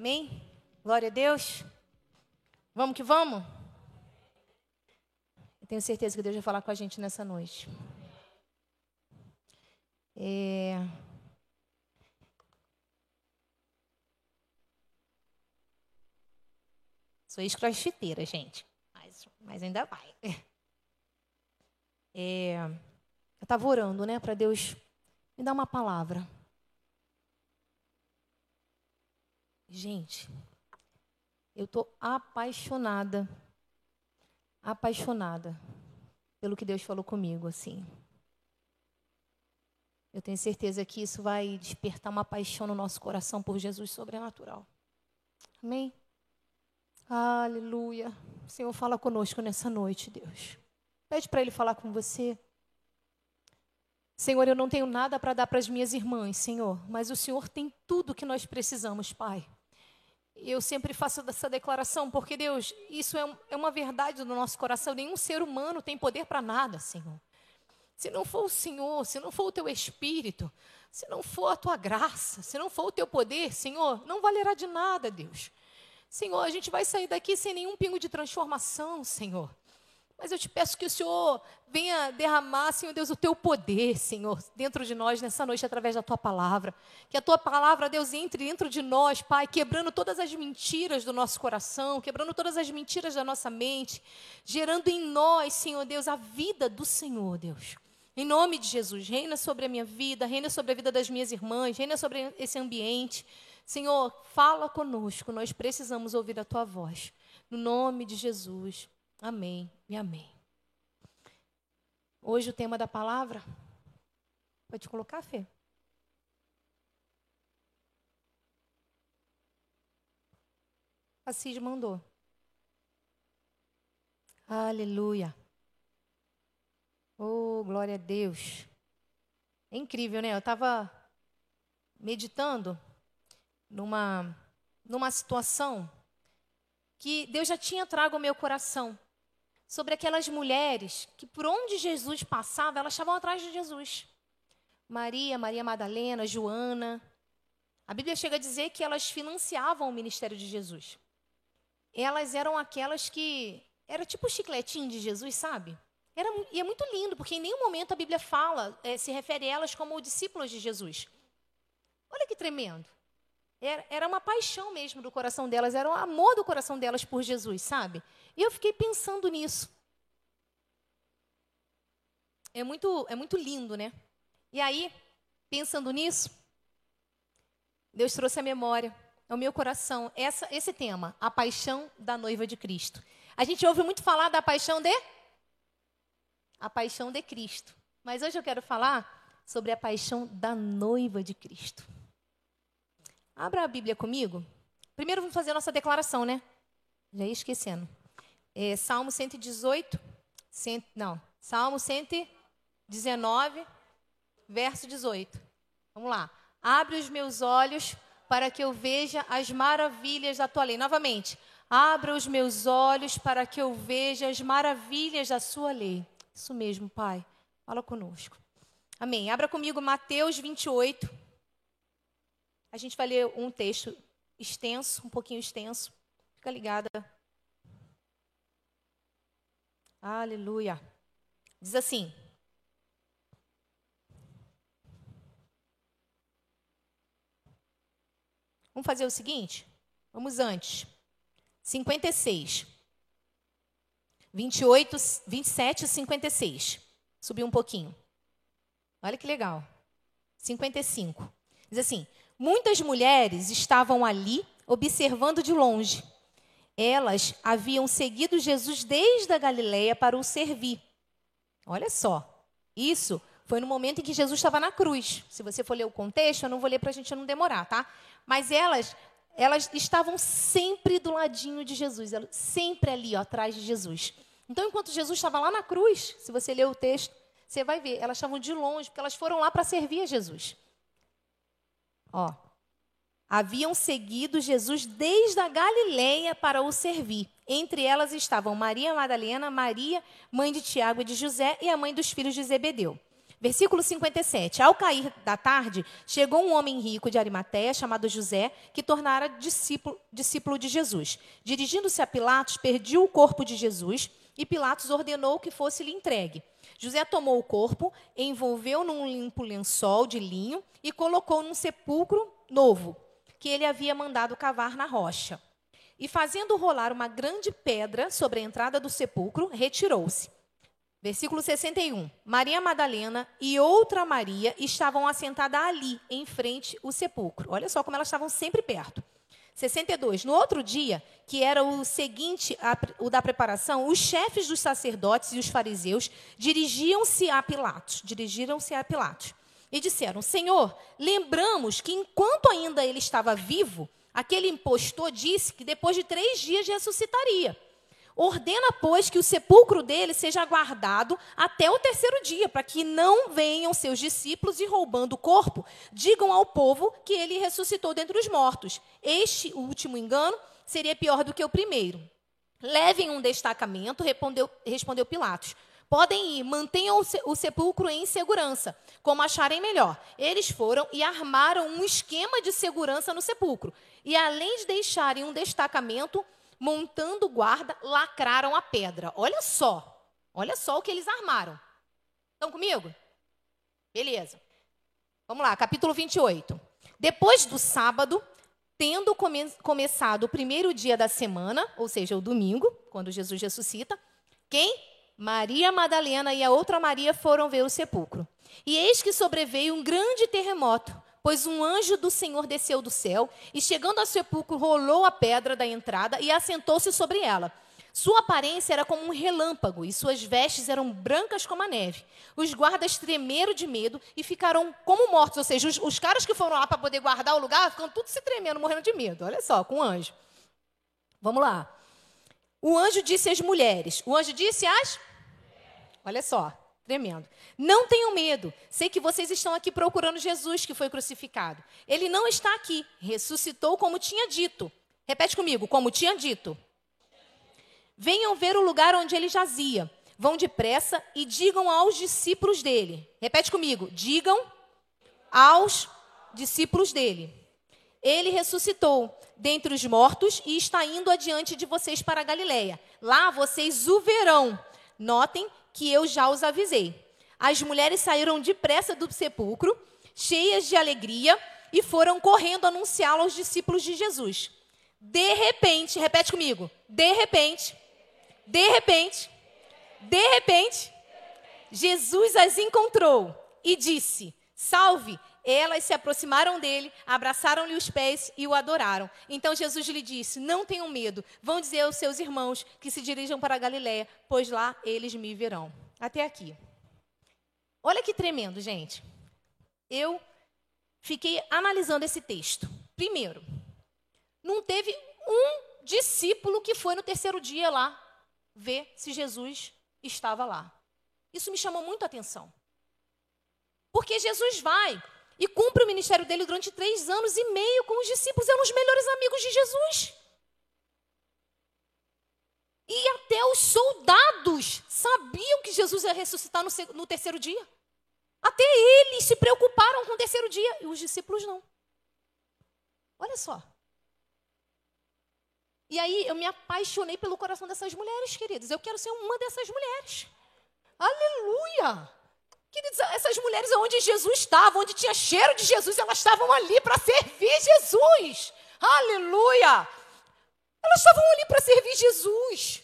Amém? Glória a Deus. Vamos que vamos? Eu tenho certeza que Deus vai falar com a gente nessa noite. É... Sou ex-crossfiteira, gente. Mas, mas ainda vai. É... Eu estava orando, né, para Deus me dar uma palavra. Gente, eu estou apaixonada, apaixonada pelo que Deus falou comigo, assim. Eu tenho certeza que isso vai despertar uma paixão no nosso coração por Jesus sobrenatural. Amém? Aleluia. Senhor, fala conosco nessa noite, Deus. Pede para Ele falar com você. Senhor, eu não tenho nada para dar para as minhas irmãs, Senhor, mas o Senhor tem tudo que nós precisamos, Pai eu sempre faço essa declaração, porque Deus, isso é, é uma verdade do nosso coração. Nenhum ser humano tem poder para nada, Senhor. Se não for o Senhor, se não for o teu Espírito, se não for a tua graça, se não for o teu poder, Senhor, não valerá de nada, Deus. Senhor, a gente vai sair daqui sem nenhum pingo de transformação, Senhor. Mas eu te peço que o Senhor venha derramar, Senhor Deus, o teu poder, Senhor, dentro de nós nessa noite através da tua palavra. Que a tua palavra, Deus, entre dentro de nós, Pai, quebrando todas as mentiras do nosso coração, quebrando todas as mentiras da nossa mente, gerando em nós, Senhor Deus, a vida do Senhor, Deus. Em nome de Jesus, reina sobre a minha vida, reina sobre a vida das minhas irmãs, reina sobre esse ambiente. Senhor, fala conosco, nós precisamos ouvir a tua voz. No nome de Jesus. Amém e amém. Hoje o tema da palavra. Pode colocar, Fê? A Cid mandou. Aleluia. Oh, glória a Deus. É incrível, né? Eu estava meditando numa, numa situação que Deus já tinha trago ao meu coração sobre aquelas mulheres que por onde Jesus passava, elas estavam atrás de Jesus. Maria, Maria Madalena, Joana. A Bíblia chega a dizer que elas financiavam o ministério de Jesus. Elas eram aquelas que era tipo o chicletinho de Jesus, sabe? Era, e é muito lindo, porque em nenhum momento a Bíblia fala, é, se refere a elas como discípulos de Jesus. Olha que tremendo. Era, uma paixão mesmo do coração delas, era um amor do coração delas por Jesus, sabe? E eu fiquei pensando nisso. É muito, é muito lindo, né? E aí, pensando nisso, Deus trouxe a memória ao meu coração essa, esse tema, a paixão da noiva de Cristo. A gente ouve muito falar da paixão de a paixão de Cristo. Mas hoje eu quero falar sobre a paixão da noiva de Cristo. Abra a Bíblia comigo. Primeiro vamos fazer a nossa declaração, né? Já ia esquecendo. É, Salmo 118, cent, não, Salmo 119, verso 18. Vamos lá. Abre os meus olhos para que eu veja as maravilhas da tua lei. Novamente. Abra os meus olhos para que eu veja as maravilhas da sua lei. Isso mesmo, Pai. Fala conosco. Amém. Abra comigo Mateus 28. A gente vai ler um texto extenso, um pouquinho extenso. Fica ligada. Aleluia. Diz assim: Vamos fazer o seguinte? Vamos antes. 56. 28, 27 e 56. Subiu um pouquinho. Olha que legal. 55. Diz assim: Muitas mulheres estavam ali observando de longe. Elas haviam seguido Jesus desde a Galileia para o servir. Olha só, isso foi no momento em que Jesus estava na cruz. Se você for ler o contexto, eu não vou ler para a gente não demorar, tá? Mas elas, elas estavam sempre do ladinho de Jesus, sempre ali, ó, atrás de Jesus. Então, enquanto Jesus estava lá na cruz, se você ler o texto, você vai ver, elas estavam de longe, porque elas foram lá para servir a Jesus. Ó, haviam seguido Jesus desde a Galileia para o servir. Entre elas estavam Maria Madalena, Maria, mãe de Tiago e de José, e a mãe dos filhos de Zebedeu. Versículo 57. Ao cair da tarde, chegou um homem rico de Arimateia, chamado José, que tornara discípulo, discípulo de Jesus. Dirigindo-se a Pilatos, pediu o corpo de Jesus e Pilatos ordenou que fosse lhe entregue. José tomou o corpo, envolveu num limpo lençol de linho e colocou num sepulcro novo, que ele havia mandado cavar na rocha. E fazendo rolar uma grande pedra sobre a entrada do sepulcro, retirou-se. Versículo 61. Maria Madalena e outra Maria estavam assentadas ali, em frente ao sepulcro. Olha só como elas estavam sempre perto. 62. No outro dia, que era o seguinte, o da preparação, os chefes dos sacerdotes e os fariseus dirigiam-se a Pilatos, dirigiram-se a Pilatos e disseram: Senhor, lembramos que enquanto ainda ele estava vivo, aquele impostor disse que depois de três dias ressuscitaria. Ordena, pois, que o sepulcro dele seja guardado até o terceiro dia, para que não venham seus discípulos e, roubando o corpo, digam ao povo que ele ressuscitou dentre os mortos. Este último engano seria pior do que o primeiro. Levem um destacamento, respondeu, respondeu Pilatos. Podem ir, mantenham o sepulcro em segurança, como acharem melhor. Eles foram e armaram um esquema de segurança no sepulcro. E além de deixarem um destacamento, montando guarda, lacraram a pedra. Olha só, olha só o que eles armaram. Estão comigo? Beleza. Vamos lá, capítulo 28. Depois do sábado, tendo come começado o primeiro dia da semana, ou seja, o domingo, quando Jesus ressuscita, quem? Maria Madalena e a outra Maria foram ver o sepulcro. E eis que sobreveio um grande terremoto pois um anjo do Senhor desceu do céu e, chegando ao sepulcro, rolou a pedra da entrada e assentou-se sobre ela. Sua aparência era como um relâmpago e suas vestes eram brancas como a neve. Os guardas tremeram de medo e ficaram como mortos, ou seja, os, os caras que foram lá para poder guardar o lugar ficam tudo se tremendo, morrendo de medo. Olha só, com o anjo. Vamos lá. O anjo disse às mulheres: O anjo disse às. Olha só. Tremendo. Não tenham medo. Sei que vocês estão aqui procurando Jesus que foi crucificado. Ele não está aqui. Ressuscitou como tinha dito. Repete comigo, como tinha dito. Venham ver o lugar onde ele jazia. Vão depressa e digam aos discípulos dele. Repete comigo. Digam aos discípulos dele. Ele ressuscitou dentre os mortos e está indo adiante de vocês para a Galiléia. Lá vocês o verão. Notem que eu já os avisei. As mulheres saíram depressa do sepulcro, cheias de alegria, e foram correndo anunciá-lo aos discípulos de Jesus. De repente, repete comigo, de repente, de repente, de repente, Jesus as encontrou e disse: Salve! Elas se aproximaram dele, abraçaram-lhe os pés e o adoraram. Então Jesus lhe disse: Não tenham medo, vão dizer aos seus irmãos que se dirijam para a Galiléia, pois lá eles me verão. Até aqui. Olha que tremendo, gente. Eu fiquei analisando esse texto. Primeiro, não teve um discípulo que foi no terceiro dia lá ver se Jesus estava lá. Isso me chamou muito a atenção. Porque Jesus vai e cumpre o ministério dele durante três anos e meio com os discípulos, eram os melhores amigos de Jesus. E até os soldados sabiam que Jesus ia ressuscitar no, terceiro dia. Até eles se preocuparam com o terceiro dia e os discípulos não. Olha só. E aí eu me apaixonei pelo coração dessas mulheres, queridos. Eu quero ser uma dessas mulheres. Aleluia! Queridos, essas mulheres onde Jesus estava, onde tinha cheiro de Jesus, elas estavam ali para servir Jesus. Aleluia! Elas estavam ali para servir Jesus.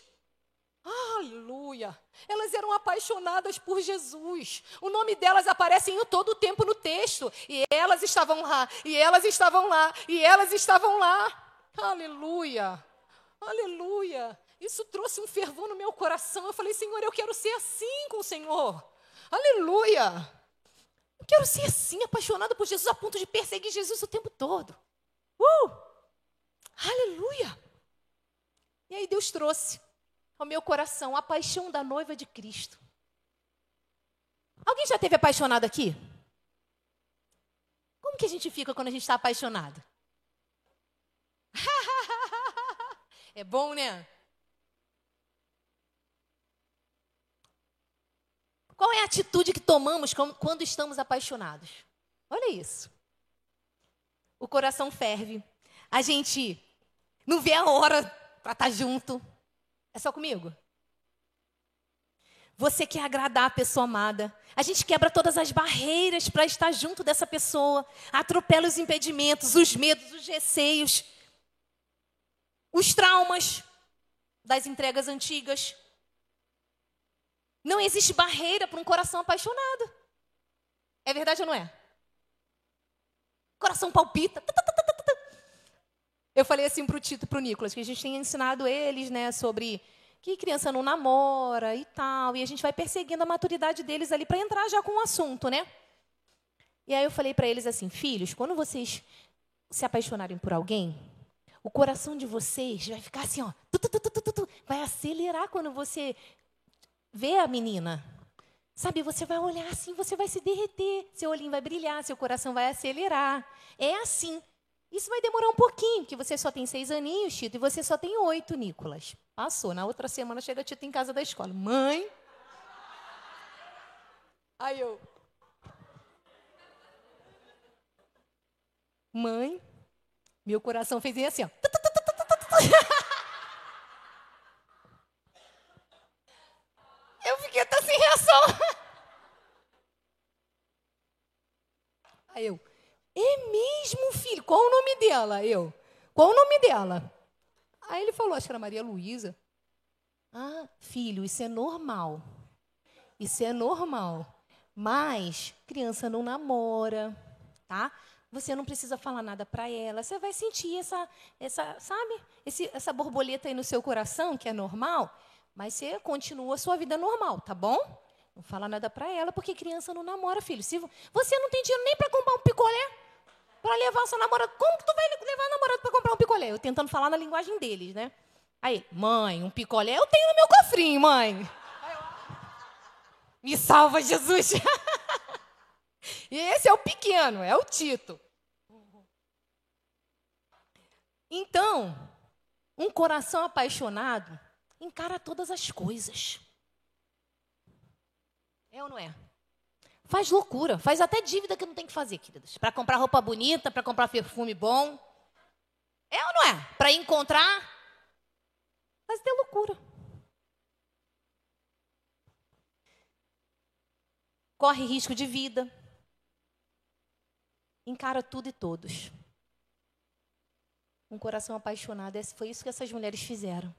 Aleluia! Elas eram apaixonadas por Jesus. O nome delas aparece em todo o tempo no texto. E elas estavam lá, e elas estavam lá, e elas estavam lá. Aleluia! Aleluia! Isso trouxe um fervor no meu coração. Eu falei, Senhor, eu quero ser assim com o Senhor. Aleluia! Eu quero ser assim, apaixonada por Jesus, a ponto de perseguir Jesus o tempo todo. Uh! Aleluia! E aí Deus trouxe ao meu coração a paixão da noiva de Cristo. Alguém já teve apaixonado aqui? Como que a gente fica quando a gente está apaixonado? é bom, né? Qual é atitude que tomamos quando estamos apaixonados? Olha isso. O coração ferve. A gente não vê a hora para estar tá junto. É só comigo? Você quer agradar a pessoa amada. A gente quebra todas as barreiras para estar junto dessa pessoa. Atropela os impedimentos, os medos, os receios, os traumas das entregas antigas. Não existe barreira para um coração apaixonado. É verdade ou não é? Coração palpita. Eu falei assim para o Tito e para o Nicolas, que a gente tem ensinado eles né, sobre que criança não namora e tal, e a gente vai perseguindo a maturidade deles ali para entrar já com o assunto, né? E aí eu falei para eles assim, filhos, quando vocês se apaixonarem por alguém, o coração de vocês vai ficar assim, ó, tu, tu, tu, vai acelerar quando você vê a menina. Sabe, você vai olhar assim, você vai se derreter, seu olhinho vai brilhar, seu coração vai acelerar. É assim. Isso vai demorar um pouquinho, porque você só tem seis aninhos, Tito, e você só tem oito, Nicolas. Passou. Na outra semana chega Tito em casa da escola. Mãe. Aí eu. Mãe. Meu coração fez assim, ó. Eu fiquei até sem reação. Aí eu. É mesmo, filho? Qual o nome dela? Eu. Qual o nome dela? Aí ele falou, acho que era Maria Luísa. Ah, filho, isso é normal. Isso é normal. Mas criança não namora, tá? Você não precisa falar nada para ela. Você vai sentir essa, essa sabe? Esse, essa borboleta aí no seu coração, que é normal. Mas você continua a sua vida normal, tá bom? Não fala nada para ela, porque criança não namora, filho. Se você não tem dinheiro nem para comprar um picolé, para levar sua namorada. Como que tu vai levar a namorada para comprar um picolé? Eu tentando falar na linguagem deles, né? Aí, mãe, um picolé eu tenho no meu cofrinho, mãe. Me salva, Jesus. e esse é o pequeno, é o Tito. Então, um coração apaixonado encara todas as coisas. É ou não é? Faz loucura, faz até dívida que não tem que fazer, queridas. Para comprar roupa bonita, para comprar perfume bom. É ou não é? Para encontrar. Faz até loucura. Corre risco de vida. Encara tudo e todos. Um coração apaixonado. Foi isso que essas mulheres fizeram.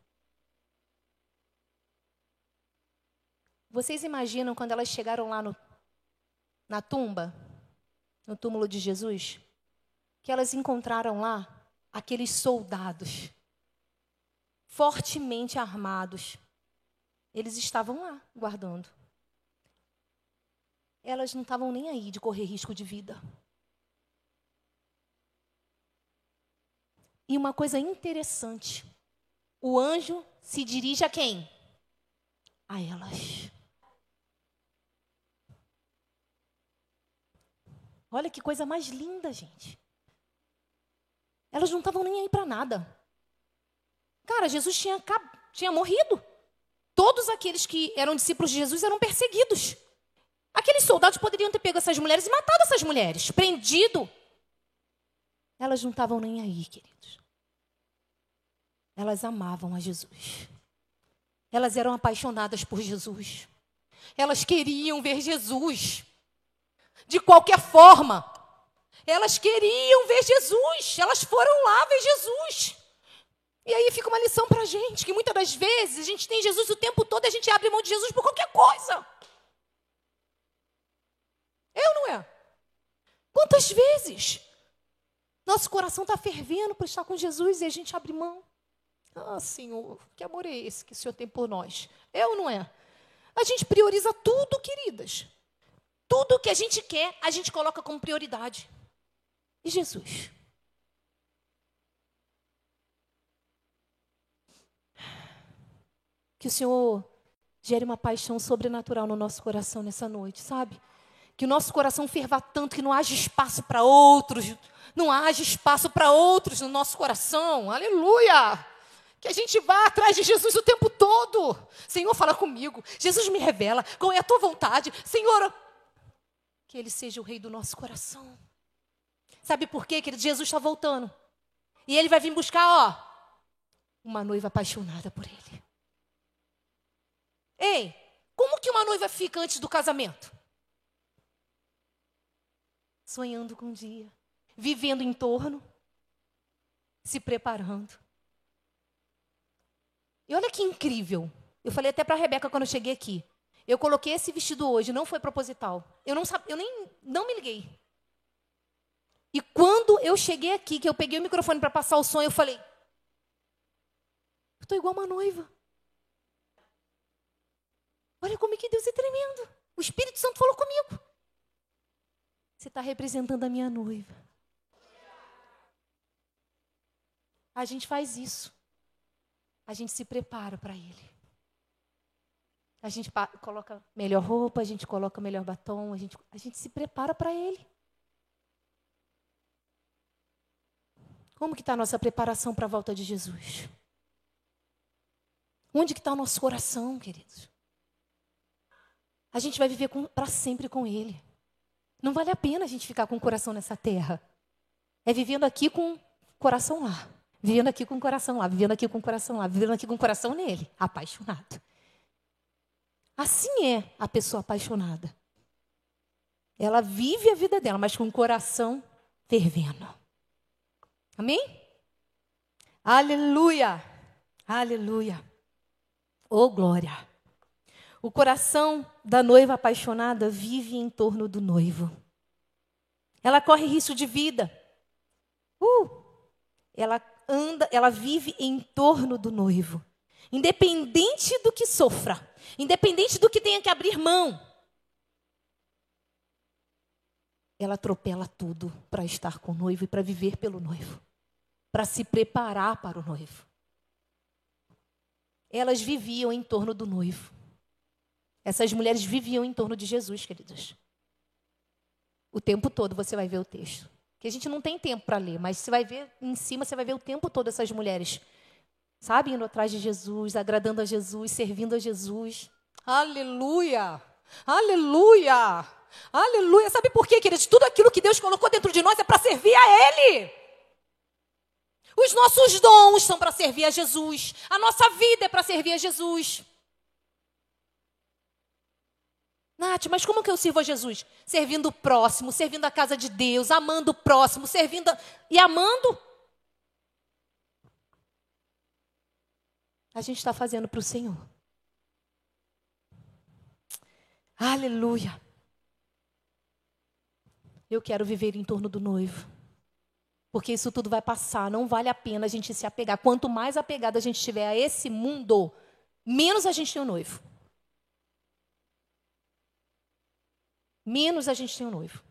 Vocês imaginam quando elas chegaram lá no na tumba, no túmulo de Jesus, que elas encontraram lá aqueles soldados fortemente armados. Eles estavam lá guardando. Elas não estavam nem aí de correr risco de vida. E uma coisa interessante: o anjo se dirige a quem? A elas. Olha que coisa mais linda, gente. Elas não estavam nem aí para nada. Cara, Jesus tinha, tinha morrido. Todos aqueles que eram discípulos de Jesus eram perseguidos. Aqueles soldados poderiam ter pego essas mulheres e matado essas mulheres, prendido. Elas não estavam nem aí, queridos. Elas amavam a Jesus. Elas eram apaixonadas por Jesus. Elas queriam ver Jesus de qualquer forma. Elas queriam ver Jesus, elas foram lá ver Jesus. E aí fica uma lição para a gente, que muitas das vezes a gente tem Jesus o tempo todo e a gente abre mão de Jesus por qualquer coisa. É ou não é? Quantas vezes nosso coração está fervendo por estar com Jesus e a gente abre mão? Ah, Senhor, que amor é esse que o Senhor tem por nós? É ou não é? A gente prioriza tudo, queridas. Tudo que a gente quer, a gente coloca como prioridade. E Jesus? Que o Senhor gere uma paixão sobrenatural no nosso coração nessa noite, sabe? Que o nosso coração ferva tanto que não haja espaço para outros, não haja espaço para outros no nosso coração. Aleluia! Que a gente vá atrás de Jesus o tempo todo. Senhor, fala comigo. Jesus me revela qual é a tua vontade. Senhor, que Ele seja o rei do nosso coração. Sabe por quê, querido? Jesus está voltando. E Ele vai vir buscar, ó, uma noiva apaixonada por Ele. Ei, como que uma noiva fica antes do casamento? Sonhando com o dia, vivendo em torno, se preparando. E olha que incrível. Eu falei até para a Rebeca quando eu cheguei aqui. Eu coloquei esse vestido hoje, não foi proposital. Eu não sabia, eu nem não me liguei. E quando eu cheguei aqui, que eu peguei o microfone para passar o som, eu falei: Eu estou igual uma noiva. Olha como é que Deus é tremendo. O Espírito Santo falou comigo. Você está representando a minha noiva. A gente faz isso. A gente se prepara para Ele. A gente coloca melhor roupa, a gente coloca melhor batom, a gente, a gente se prepara para Ele. Como que está a nossa preparação para a volta de Jesus? Onde que está o nosso coração, queridos? A gente vai viver para sempre com Ele. Não vale a pena a gente ficar com o coração nessa terra. É vivendo aqui com o coração lá. Vivendo aqui com o coração lá. Vivendo aqui com o coração lá. Vivendo aqui com o coração nele. Apaixonado. Assim é a pessoa apaixonada. Ela vive a vida dela, mas com o coração fervendo. Amém? Aleluia! Aleluia! Oh, glória! O coração da noiva apaixonada vive em torno do noivo. Ela corre risco de vida. Uh! Ela anda, ela vive em torno do noivo. Independente do que sofra, independente do que tenha que abrir mão, ela atropela tudo para estar com o noivo e para viver pelo noivo para se preparar para o noivo. Elas viviam em torno do noivo. Essas mulheres viviam em torno de Jesus, queridos. O tempo todo você vai ver o texto. Que a gente não tem tempo para ler, mas você vai ver em cima, você vai ver o tempo todo essas mulheres, sabe, indo atrás de Jesus, agradando a Jesus, servindo a Jesus. Aleluia! Aleluia! Aleluia! Sabe por quê, queridos? Tudo aquilo que Deus colocou dentro de nós é para servir a Ele. Os nossos dons são para servir a Jesus. A nossa vida é para servir a Jesus. Nath, mas como que eu sirvo a Jesus? Servindo o próximo, servindo a casa de Deus, amando o próximo, servindo a... e amando. A gente está fazendo para o Senhor. Aleluia. Eu quero viver em torno do noivo. Porque isso tudo vai passar, não vale a pena a gente se apegar. Quanto mais apegado a gente estiver a esse mundo, menos a gente tem um noivo. Menos a gente tem um noivo.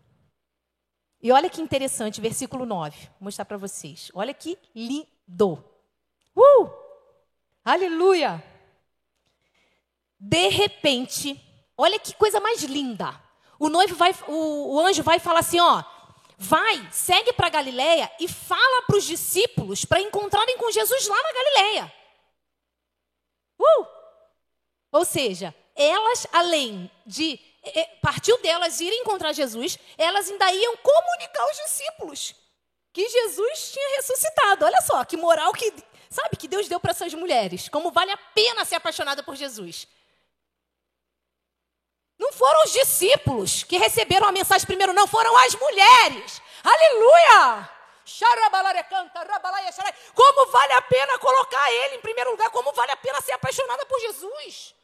E olha que interessante, versículo 9. Vou mostrar para vocês. Olha que lindo. Uh! Aleluia! De repente, olha que coisa mais linda. O noivo vai, o, o anjo vai falar assim, ó, Vai, segue para Galiléia e fala para os discípulos para encontrarem com Jesus lá na Galiléia. Uh! Ou seja, elas, além de partiu delas ir encontrar Jesus, elas ainda iam comunicar aos discípulos que Jesus tinha ressuscitado. Olha só, que moral que, sabe, que Deus deu para essas mulheres. Como vale a pena ser apaixonada por Jesus. Não foram os discípulos que receberam a mensagem primeiro, não, foram as mulheres. Aleluia! Como vale a pena colocar ele em primeiro lugar? Como vale a pena ser apaixonada por Jesus?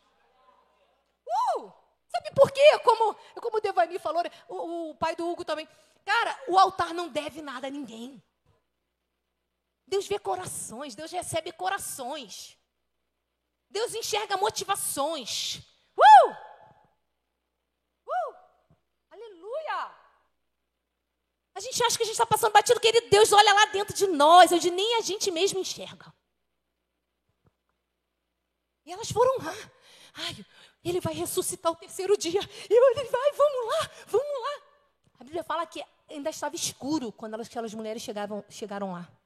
Uh! Sabe por quê? Como, como o Devani falou, o, o pai do Hugo também. Cara, o altar não deve nada a ninguém. Deus vê corações, Deus recebe corações. Deus enxerga motivações. Uh! A gente acha que a gente está passando batido, querido Deus, olha lá dentro de nós, onde nem a gente mesmo enxerga. E elas foram lá. Ai, ele vai ressuscitar o terceiro dia. E ele vai, vamos lá, vamos lá. A Bíblia fala que ainda estava escuro quando elas, aquelas mulheres chegavam, chegaram lá.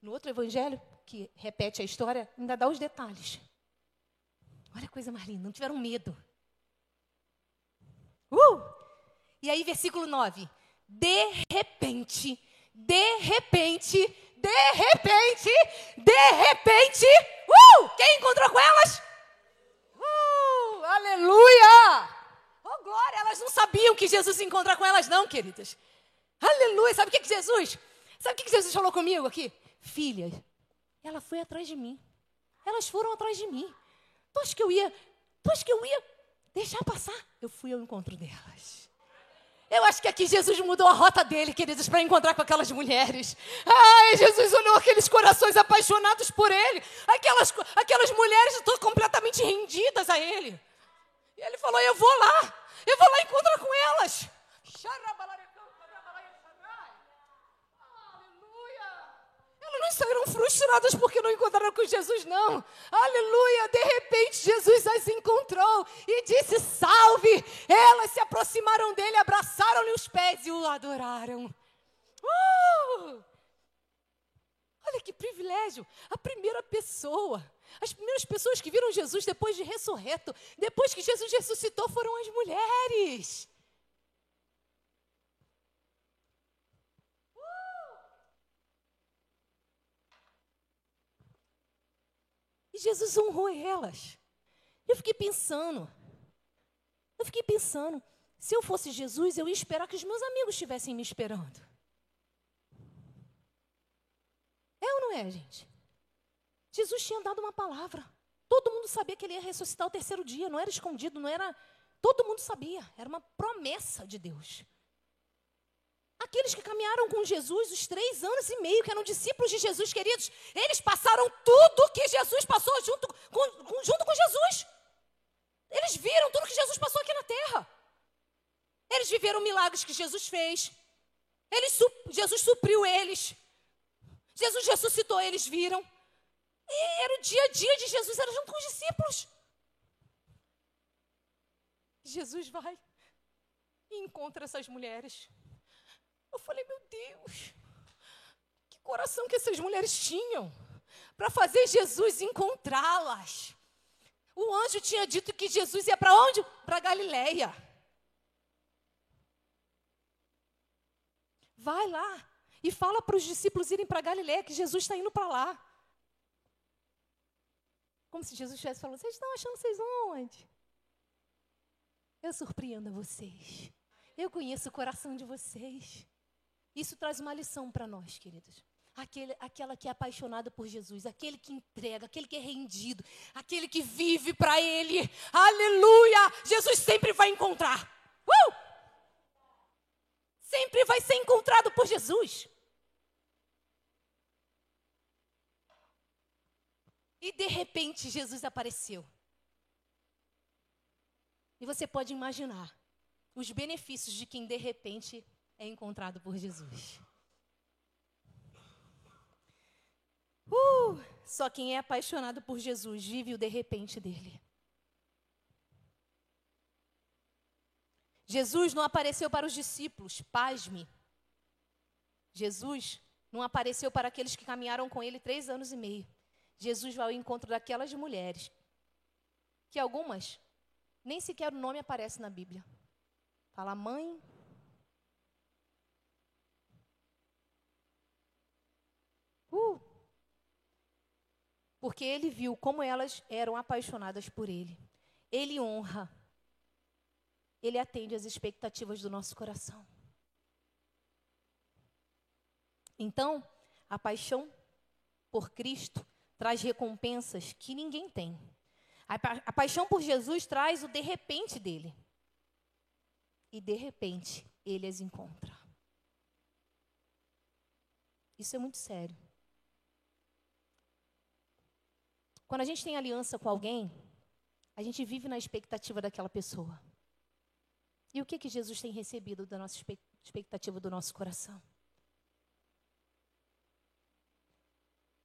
No outro evangelho, que repete a história, ainda dá os detalhes. Olha a coisa mais linda, não tiveram medo. Uh! E aí, versículo 9. De repente, de repente, de repente, de repente, uh! Quem encontrou com elas? Uh! Aleluia! Oh, glória! Elas não sabiam que Jesus encontra com elas, não, queridas. Aleluia! Sabe o que, que Jesus? Sabe o que, que Jesus falou comigo aqui? Filhas, ela foi atrás de mim. Elas foram atrás de mim. Tu acha que eu ia? Tu acha que eu ia deixar passar? Eu fui ao encontro delas. Eu acho que aqui Jesus mudou a rota dele, queridos, para encontrar com aquelas mulheres. Ai, Jesus olhou aqueles corações apaixonados por ele, aquelas, aquelas mulheres estão completamente rendidas a ele. E ele falou: Eu vou lá, eu vou lá encontrar com elas. Elas não saíram frustradas porque não encontraram com Jesus, não. Aleluia! De repente, Jesus as encontrou e disse: Salve! Elas se aproximaram dele, abraçaram-lhe os pés e o adoraram. Uh! Olha que privilégio! A primeira pessoa, as primeiras pessoas que viram Jesus depois de ressurreto, depois que Jesus ressuscitou, foram as mulheres. E Jesus honrou elas. Eu fiquei pensando, eu fiquei pensando, se eu fosse Jesus, eu ia esperar que os meus amigos estivessem me esperando. É ou não é, gente? Jesus tinha dado uma palavra. Todo mundo sabia que ele ia ressuscitar o terceiro dia, não era escondido, não era. Todo mundo sabia, era uma promessa de Deus. Aqueles que caminharam com Jesus os três anos e meio, que eram discípulos de Jesus, queridos, eles passaram tudo que Jesus passou junto com, junto com Jesus. Eles viram tudo que Jesus passou aqui na terra. Eles viveram milagres que Jesus fez. Eles, Jesus supriu eles. Jesus ressuscitou, eles viram. E era o dia a dia de Jesus, era junto com os discípulos. Jesus vai e encontra essas mulheres. Eu falei, meu Deus, que coração que essas mulheres tinham para fazer Jesus encontrá-las. O anjo tinha dito que Jesus ia para onde? Para Galileia. Vai lá e fala para os discípulos irem para Galileia que Jesus está indo para lá. Como se Jesus estivesse falando: vocês estão achando vocês onde? Eu surpreendo vocês. Eu conheço o coração de vocês. Isso traz uma lição para nós, queridos. Aquele, aquela que é apaixonada por Jesus, aquele que entrega, aquele que é rendido, aquele que vive para Ele. Aleluia! Jesus sempre vai encontrar. Uh! Sempre vai ser encontrado por Jesus. E de repente Jesus apareceu. E você pode imaginar os benefícios de quem de repente é encontrado por Jesus. Uh, só quem é apaixonado por Jesus vive o de repente dele. Jesus não apareceu para os discípulos, pasme. Jesus não apareceu para aqueles que caminharam com ele três anos e meio. Jesus vai ao encontro daquelas mulheres, que algumas nem sequer o nome aparece na Bíblia. Fala mãe, Uh! Porque ele viu como elas eram apaixonadas por ele. Ele honra. Ele atende às expectativas do nosso coração. Então, a paixão por Cristo traz recompensas que ninguém tem. A, pa a paixão por Jesus traz o de repente dele. E de repente, ele as encontra. Isso é muito sério. Quando a gente tem aliança com alguém, a gente vive na expectativa daquela pessoa. E o que, que Jesus tem recebido da nossa expectativa do nosso coração?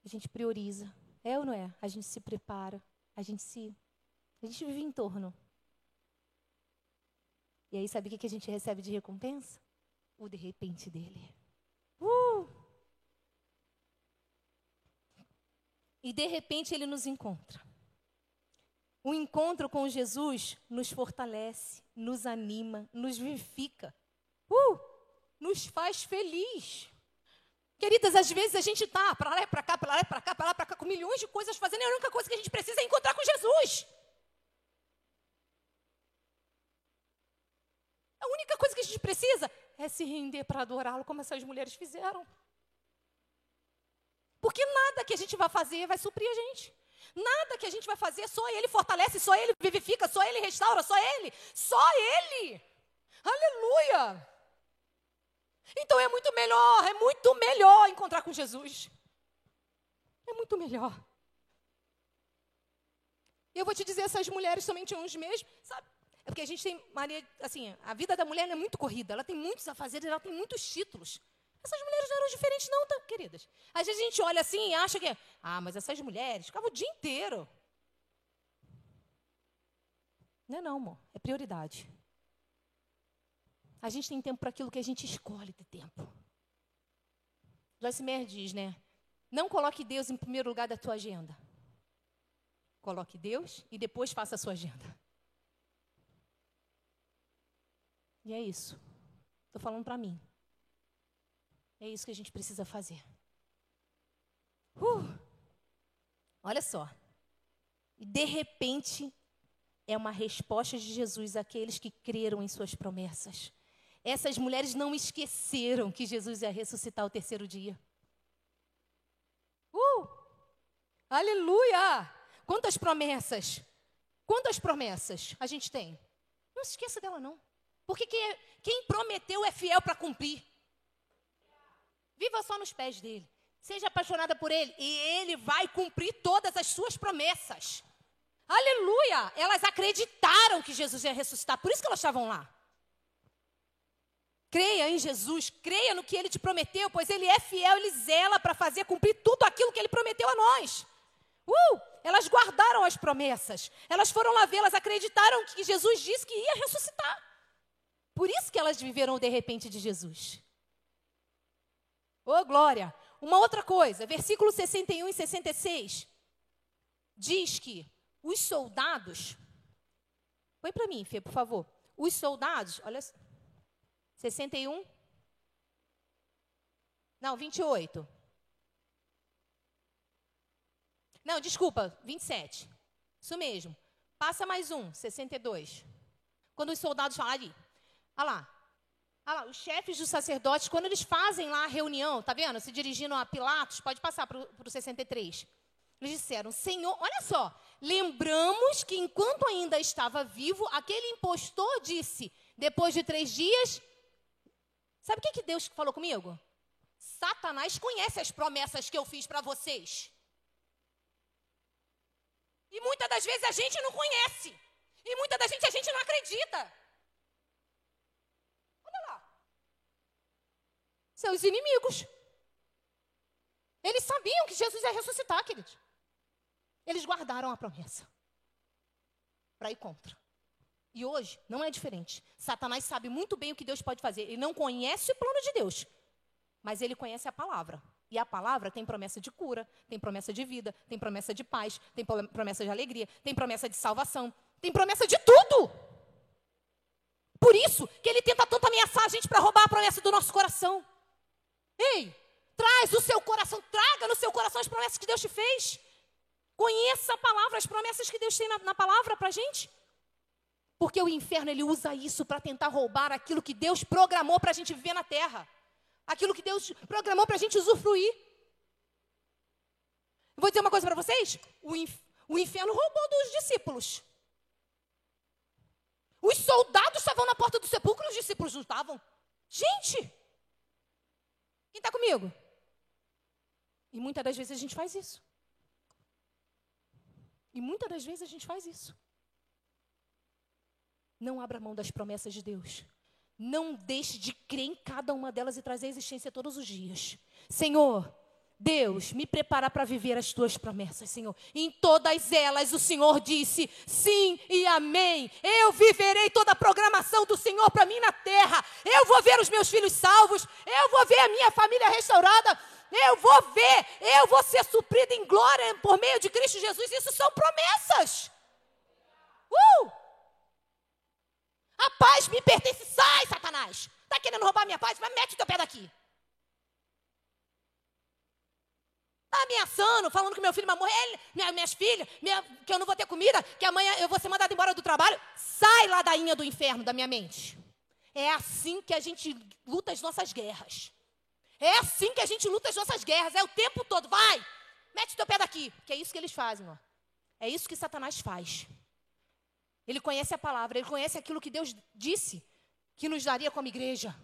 A gente prioriza. É ou não é? A gente se prepara. A gente se. A gente vive em torno. E aí, sabe o que, que a gente recebe de recompensa? O de repente dele. Uh! E de repente ele nos encontra. O encontro com Jesus nos fortalece, nos anima, nos vivifica. Uh, nos faz feliz. Queridas, às vezes a gente está para lá e para cá, para lá e para cá, para lá e para cá, com milhões de coisas fazendo, e a única coisa que a gente precisa é encontrar com Jesus. A única coisa que a gente precisa é se render para adorá-lo, como essas mulheres fizeram. Porque nada que a gente vai fazer vai suprir a gente. Nada que a gente vai fazer, só Ele fortalece, só Ele vivifica, só Ele restaura, só Ele. Só Ele. Aleluia. Então é muito melhor, é muito melhor encontrar com Jesus. É muito melhor. Eu vou te dizer, essas mulheres também tinham os mesmos, sabe? É porque a gente tem Maria, assim, a vida da mulher é muito corrida, ela tem muitos afazeres, ela tem muitos títulos. Essas mulheres não eram diferentes, não, tá, queridas? Às vezes a gente olha assim e acha que, ah, mas essas mulheres ficavam o dia inteiro. Não é não, amor. É prioridade. A gente tem tempo para aquilo que a gente escolhe ter tempo. Joyce Meyer diz, né? Não coloque Deus em primeiro lugar da tua agenda. Coloque Deus e depois faça a sua agenda. E é isso. Estou falando para mim. É isso que a gente precisa fazer. Uh, olha só. E de repente, é uma resposta de Jesus àqueles que creram em suas promessas. Essas mulheres não esqueceram que Jesus ia ressuscitar o terceiro dia. Uh! Aleluia! Quantas promessas! Quantas promessas a gente tem? Não se esqueça dela, não. Porque quem, quem prometeu é fiel para cumprir. Viva só nos pés dele. Seja apaixonada por ele e ele vai cumprir todas as suas promessas. Aleluia! Elas acreditaram que Jesus ia ressuscitar, por isso que elas estavam lá. Creia em Jesus, creia no que ele te prometeu, pois ele é fiel, ele zela para fazer cumprir tudo aquilo que ele prometeu a nós. Uh! Elas guardaram as promessas, elas foram lá vê-las, acreditaram que Jesus disse que ia ressuscitar. Por isso que elas viveram o de repente de Jesus. Oh, glória! Uma outra coisa, versículo 61 e 66 diz que os soldados. Põe para mim, Fê, por favor. Os soldados, olha. 61. Não, 28. Não, desculpa, 27. Isso mesmo. Passa mais um, 62. Quando os soldados falam ali. Olha lá. Ah lá, os chefes dos sacerdotes, quando eles fazem lá a reunião, tá vendo? Se dirigindo a Pilatos, pode passar para o 63. Eles disseram: Senhor, olha só, lembramos que enquanto ainda estava vivo, aquele impostor disse: depois de três dias. Sabe o que, que Deus falou comigo? Satanás conhece as promessas que eu fiz para vocês. E muitas das vezes a gente não conhece. E muitas das vezes a gente não acredita. Seus inimigos. Eles sabiam que Jesus ia ressuscitar, queridos. Eles guardaram a promessa para ir contra. E hoje não é diferente. Satanás sabe muito bem o que Deus pode fazer. Ele não conhece o plano de Deus, mas ele conhece a palavra. E a palavra tem promessa de cura, tem promessa de vida, tem promessa de paz, tem promessa de alegria, tem promessa de salvação, tem promessa de tudo. Por isso que ele tenta tanto ameaçar a gente para roubar a promessa do nosso coração. Ei, traz o seu coração, traga no seu coração as promessas que Deus te fez. Conheça a palavra, as promessas que Deus tem na, na palavra para gente. Porque o inferno ele usa isso para tentar roubar aquilo que Deus programou para a gente viver na terra. Aquilo que Deus programou para a gente usufruir. Vou dizer uma coisa para vocês: o, o inferno roubou dos discípulos. Os soldados estavam na porta do sepulcro, os discípulos não estavam. Gente, está comigo? E muitas das vezes a gente faz isso. E muitas das vezes a gente faz isso. Não abra mão das promessas de Deus. Não deixe de crer em cada uma delas e trazer a existência todos os dias. Senhor, Deus, me prepara para viver as tuas promessas, Senhor. Em todas elas o Senhor disse sim e amém. Eu viverei toda a programação do Senhor para mim na terra. Eu vou ver os meus filhos salvos. Eu vou ver a minha família restaurada. eu vou ver, eu vou ser suprido em glória por meio de Cristo Jesus. Isso são promessas. Uh! A paz me pertence. Sai, Satanás. Está querendo roubar minha paz? Mas mete o teu pé daqui. Está ameaçando, falando que meu filho vai morrer, minha, minhas filhas, minha, que eu não vou ter comida, que amanhã eu vou ser mandado embora do trabalho. Sai, ladainha do inferno da minha mente. É assim que a gente luta as nossas guerras. É assim que a gente luta as nossas guerras. É o tempo todo. Vai, mete teu pé daqui. Que é isso que eles fazem. Ó. É isso que Satanás faz. Ele conhece a palavra, ele conhece aquilo que Deus disse que nos daria como igreja.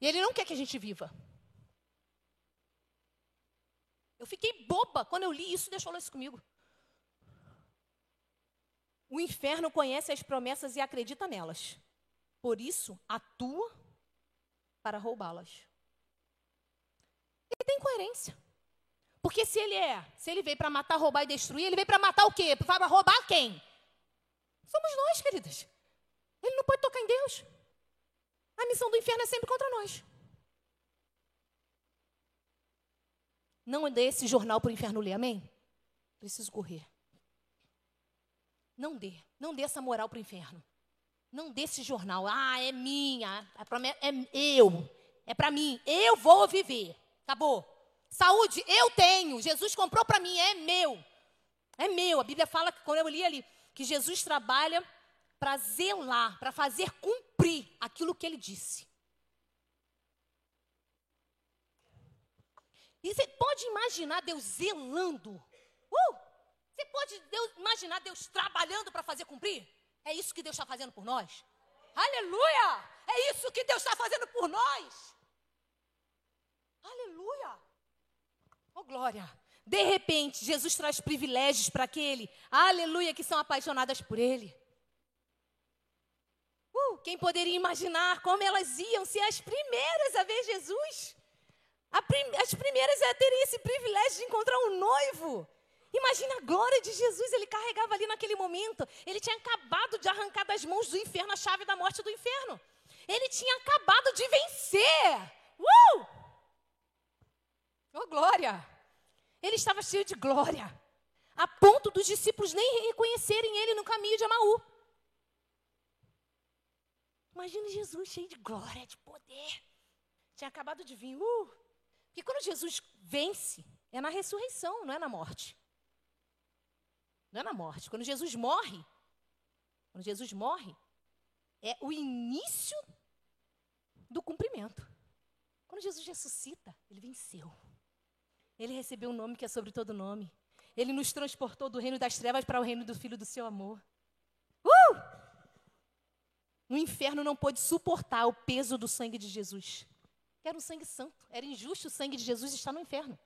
E ele não quer que a gente viva. Eu fiquei boba quando eu li isso, Deus falou isso comigo. O inferno conhece as promessas e acredita nelas. Por isso, atua para roubá-las. Ele tem coerência. Porque se ele é, se ele veio para matar, roubar e destruir, ele veio para matar o quê? Para roubar quem? Somos nós, queridas. Ele não pode tocar em Deus. A missão do inferno é sempre contra nós. Não dê esse jornal para o inferno ler, amém? Preciso correr. Não dê. Não dê essa moral para o inferno. Não dê esse jornal. Ah, é minha. É, é eu. É para mim. Eu vou viver. Acabou. Saúde, eu tenho. Jesus comprou para mim, é meu. É meu. A Bíblia fala que quando eu li ali que Jesus trabalha para zelar, para fazer cumprir aquilo que ele disse. E pode imaginar Deus zelando? Uh! Você pode Deus, imaginar Deus trabalhando para fazer cumprir? É isso que Deus está fazendo por nós? Aleluia! É isso que Deus está fazendo por nós. Aleluia! Oh, glória! De repente, Jesus traz privilégios para aquele, aleluia, que são apaixonadas por Ele. Uh, quem poderia imaginar como elas iam ser as primeiras a ver Jesus? As primeiras a terem esse privilégio de encontrar um noivo. Imagina a glória de Jesus, ele carregava ali naquele momento. Ele tinha acabado de arrancar das mãos do inferno a chave da morte do inferno. Ele tinha acabado de vencer. Uh! Oh, glória! Ele estava cheio de glória, a ponto dos discípulos nem reconhecerem ele no caminho de Amaú. Imagine Jesus cheio de glória, de poder. Tinha acabado de vir. Uh! Porque quando Jesus vence, é na ressurreição, não é na morte. Não é na morte. Quando Jesus morre, quando Jesus morre, é o início do cumprimento. Quando Jesus ressuscita, ele venceu. Ele recebeu um nome que é sobre todo nome. Ele nos transportou do reino das trevas para o reino do Filho do seu amor. Uh! O inferno não pôde suportar o peso do sangue de Jesus. Era um sangue santo. Era injusto o sangue de Jesus estar no inferno.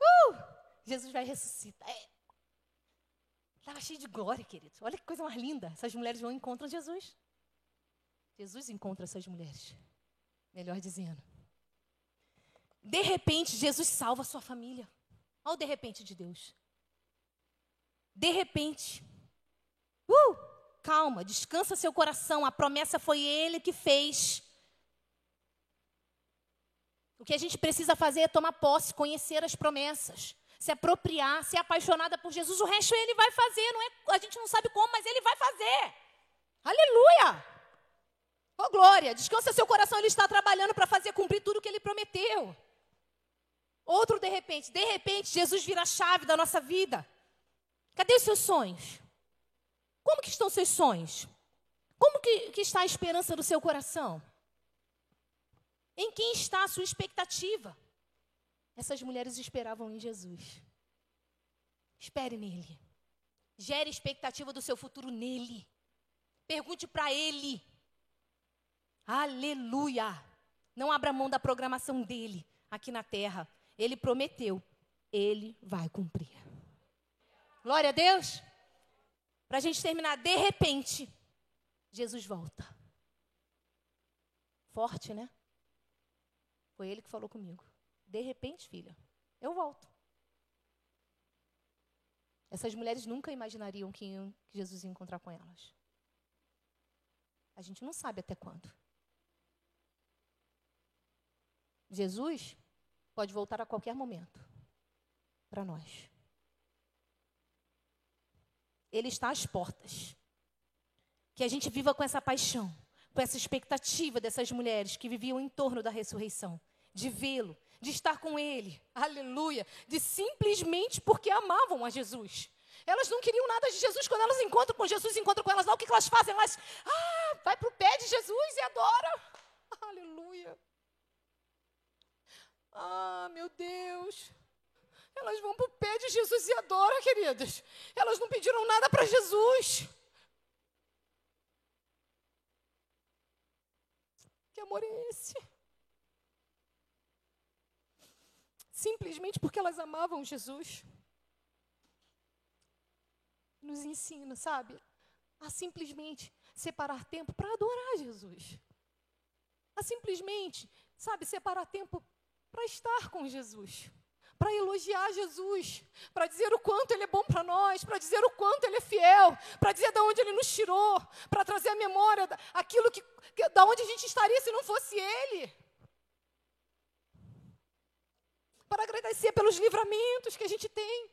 Uh! Jesus vai ressuscitar. É. Estava cheio de glória, querido. Olha que coisa mais linda. Essas mulheres vão e encontram Jesus. Jesus encontra essas mulheres. Melhor dizendo. De repente, Jesus salva a sua família. Olha o de repente de Deus. De repente. Uh, calma, descansa seu coração. A promessa foi Ele que fez. O que a gente precisa fazer é tomar posse, conhecer as promessas, se apropriar, ser apaixonada por Jesus. O resto Ele vai fazer. Não é, a gente não sabe como, mas Ele vai fazer. Aleluia! Oh, glória! Descansa seu coração, Ele está trabalhando para fazer cumprir tudo o que Ele prometeu. Outro de repente, de repente, Jesus vira a chave da nossa vida. Cadê os seus sonhos? Como que estão seus sonhos? Como que, que está a esperança do seu coração? Em quem está a sua expectativa? Essas mulheres esperavam em Jesus. Espere nele. Gere expectativa do seu futuro nele. Pergunte para ele. Aleluia. Não abra mão da programação dele aqui na terra. Ele prometeu, ele vai cumprir. Glória a Deus. Para a gente terminar, de repente, Jesus volta. Forte, né? Foi ele que falou comigo. De repente, filha, eu volto. Essas mulheres nunca imaginariam que, Jesus ia encontrar com elas. A gente não sabe até quando. Jesus pode voltar a qualquer momento para nós. Ele está às portas. Que a gente viva com essa paixão, com essa expectativa dessas mulheres que viviam em torno da ressurreição, de vê-lo, de estar com ele, aleluia, de simplesmente porque amavam a Jesus. Elas não queriam nada de Jesus. Quando elas encontram com Jesus, encontram com elas lá, o que, elas fazem? Elas, ah, vai para o pé de Jesus e adora. Aleluia. Ah, meu Deus. Elas vão para o pé de Jesus e adoram, queridas. Elas não pediram nada para Jesus. Que amor é esse? Simplesmente porque elas amavam Jesus. Nos ensina, sabe? A simplesmente separar tempo para adorar Jesus. A simplesmente, sabe, separar tempo para estar com Jesus para elogiar Jesus, para dizer o quanto Ele é bom para nós, para dizer o quanto Ele é fiel, para dizer de onde Ele nos tirou, para trazer a memória aquilo que, que, da onde a gente estaria se não fosse Ele. Para agradecer pelos livramentos que a gente tem.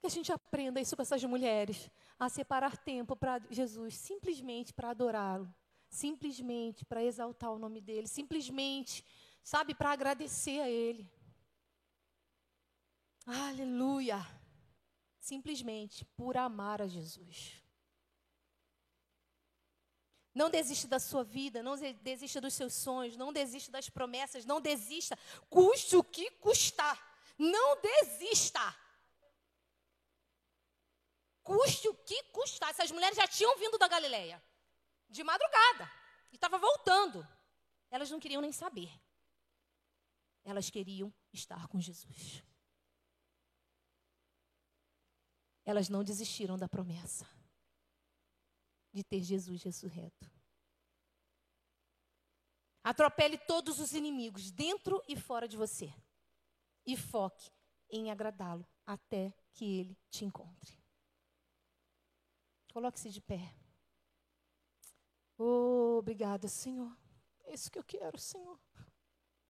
Que a gente aprenda isso com essas mulheres, a separar tempo para Jesus, simplesmente para adorá-lo simplesmente para exaltar o nome dele, simplesmente, sabe, para agradecer a ele. Aleluia! Simplesmente por amar a Jesus. Não desista da sua vida, não desista dos seus sonhos, não desista das promessas, não desista, custe o que custar. Não desista. Custe o que custar. Essas mulheres já tinham vindo da Galileia de madrugada e estava voltando. Elas não queriam nem saber. Elas queriam estar com Jesus. Elas não desistiram da promessa de ter Jesus ressurreto. Atropele todos os inimigos, dentro e fora de você. E foque em agradá-lo até que ele te encontre. Coloque-se de pé. Oh, obrigada, Senhor. É isso que eu quero, Senhor.